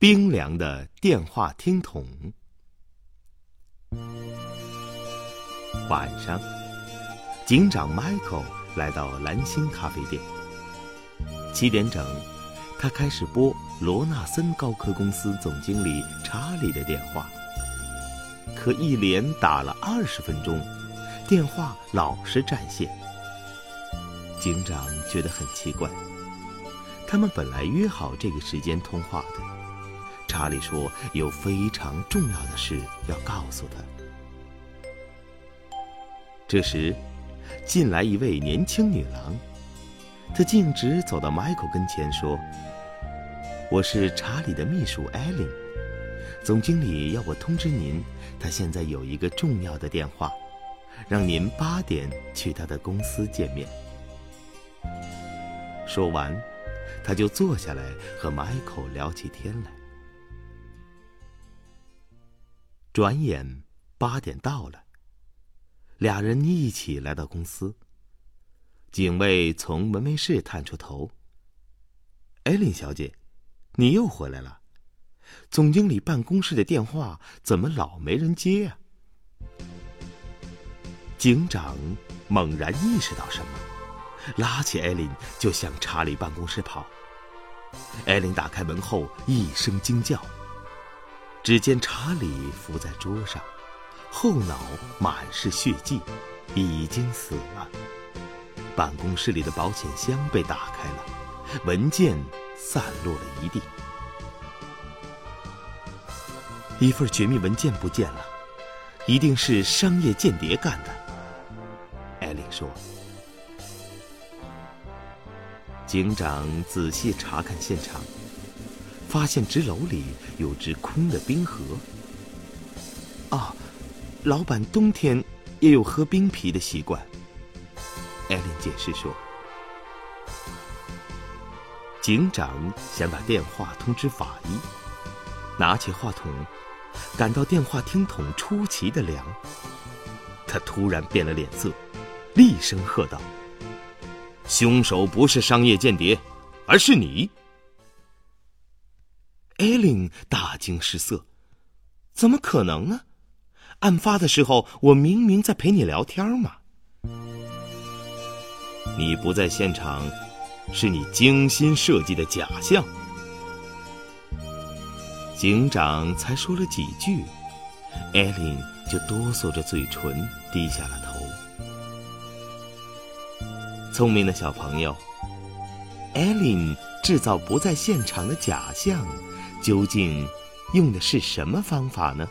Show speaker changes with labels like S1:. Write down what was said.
S1: 冰凉的电话听筒。晚上，警长 Michael 来到蓝星咖啡店。七点整，他开始拨罗纳森高科公司总经理查理的电话。可一连打了二十分钟，电话老是占线。警长觉得很奇怪。他们本来约好这个时间通话的。查理说有非常重要的事要告诉他。这时，进来一位年轻女郎，她径直走到迈克跟前说：“我是查理的秘书艾琳，总经理要我通知您，他现在有一个重要的电话，让您八点去他的公司见面。”说完，他就坐下来和迈克聊起天来。转眼八点到了，俩人一起来到公司。警卫从门卫室探出头：“艾琳小姐，你又回来了。总经理办公室的电话怎么老没人接啊？”警长猛然意识到什么。拉起艾琳就向查理办公室跑。艾琳打开门后一声惊叫。只见查理伏在桌上，后脑满是血迹，已经死了。办公室里的保险箱被打开了，文件散落了一地。一份绝密文件不见了，一定是商业间谍干的。艾琳说。警长仔细查看现场，发现纸篓里有只空的冰盒。啊，老板冬天也有喝冰啤的习惯。艾琳解释说。警长想打电话通知法医，拿起话筒，感到电话听筒出奇的凉。他突然变了脸色，厉声喝道。凶手不是商业间谍，而是你。艾琳大惊失色，怎么可能呢？案发的时候，我明明在陪你聊天嘛。你不在现场，是你精心设计的假象。警长才说了几句，艾琳就哆嗦着嘴唇，低下了头。聪明的小朋友，艾琳制造不在现场的假象，究竟用的是什么方法呢？